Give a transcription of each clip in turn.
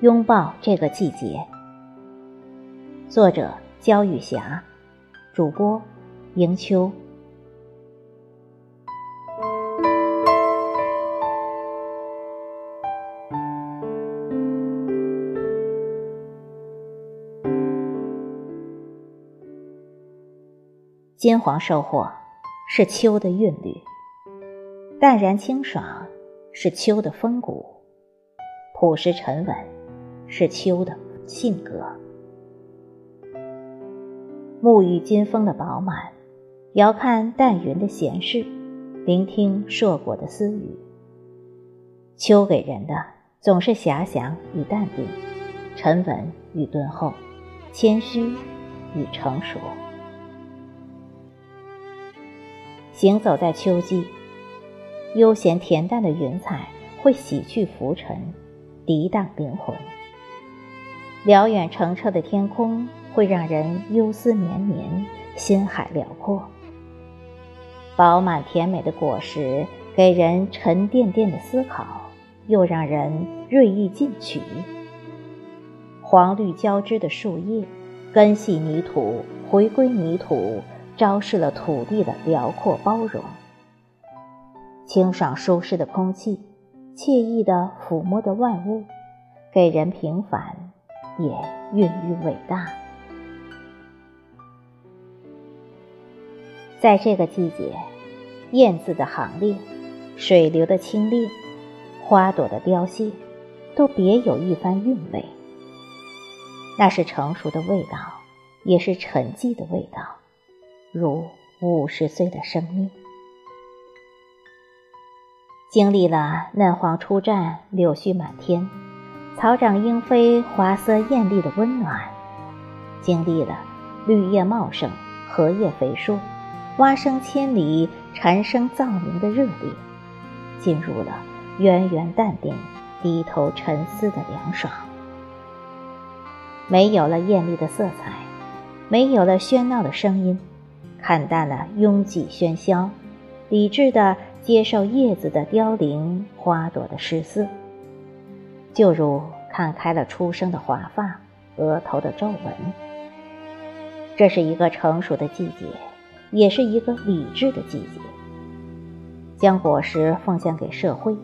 拥抱这个季节。作者：焦雨霞，主播：迎秋。金黄收获是秋的韵律，淡然清爽是秋的风骨，朴实沉稳是秋的性格。沐浴金风的饱满，遥看淡云的闲适，聆听硕果的私语。秋给人的总是遐想与淡定，沉稳与敦厚，谦虚与成熟。行走在秋季，悠闲恬淡的云彩会洗去浮尘，涤荡灵魂。辽远澄澈的天空会让人忧思绵绵，心海辽阔。饱满甜美的果实给人沉甸甸的思考，又让人锐意进取。黄绿交织的树叶，根系泥土，回归泥土。昭示了土地的辽阔包容，清爽舒适的空气，惬意的抚摸着万物，给人平凡，也孕育伟大。在这个季节，燕子的行列，水流的清冽，花朵的凋谢，都别有一番韵味。那是成熟的味道，也是沉寂的味道。如五十岁的生命，经历了嫩黄初绽、柳絮满天、草长莺飞、花色艳丽的温暖，经历了绿叶茂盛、荷叶肥硕、蛙声千里、蝉声噪鸣的热烈，进入了渊源淡定、低头沉思的凉爽。没有了艳丽的色彩，没有了喧闹的声音。看淡了拥挤喧嚣，理智的接受叶子的凋零，花朵的失色。就如看开了初生的华发，额头的皱纹。这是一个成熟的季节，也是一个理智的季节。将果实奉献给社会，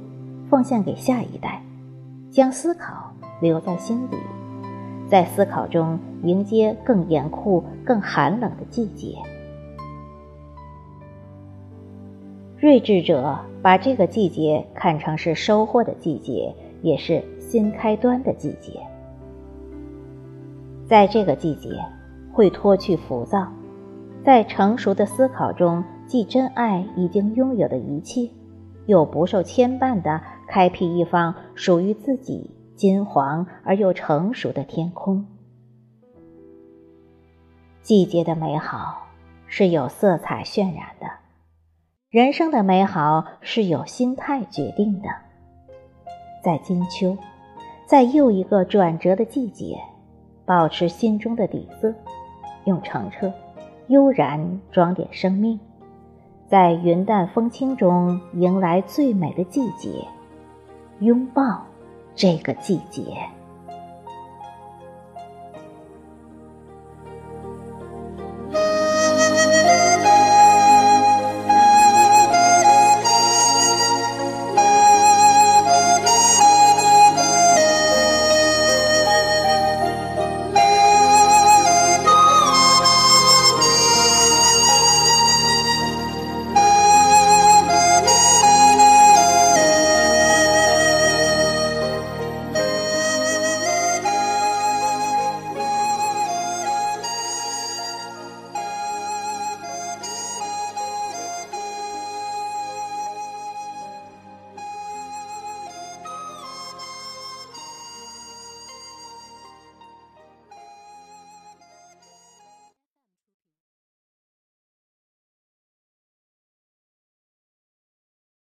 奉献给下一代，将思考留在心底，在思考中迎接更严酷、更寒冷的季节。睿智者把这个季节看成是收获的季节，也是新开端的季节。在这个季节，会脱去浮躁，在成熟的思考中，既珍爱已经拥有的一切，又不受牵绊的开辟一方属于自己金黄而又成熟的天空。季节的美好是有色彩渲染的。人生的美好是由心态决定的。在金秋，在又一个转折的季节，保持心中的底色，用澄澈、悠然装点生命，在云淡风轻中迎来最美的季节，拥抱这个季节。